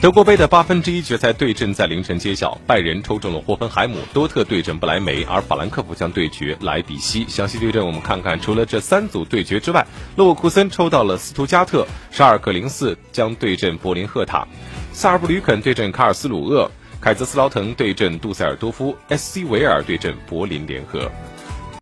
德国杯的八分之一决赛对阵在凌晨揭晓拜仁抽中了霍芬海姆多特对阵不莱梅而法兰克福将对决莱比锡详细对阵我们看看除了这三组对决之外洛沃库森抽到了斯图加特沙尔克零四将对阵柏林赫塔萨尔布吕肯对阵卡尔斯鲁厄凯泽斯劳滕对阵杜塞尔多夫 sc 维尔对阵柏林联合。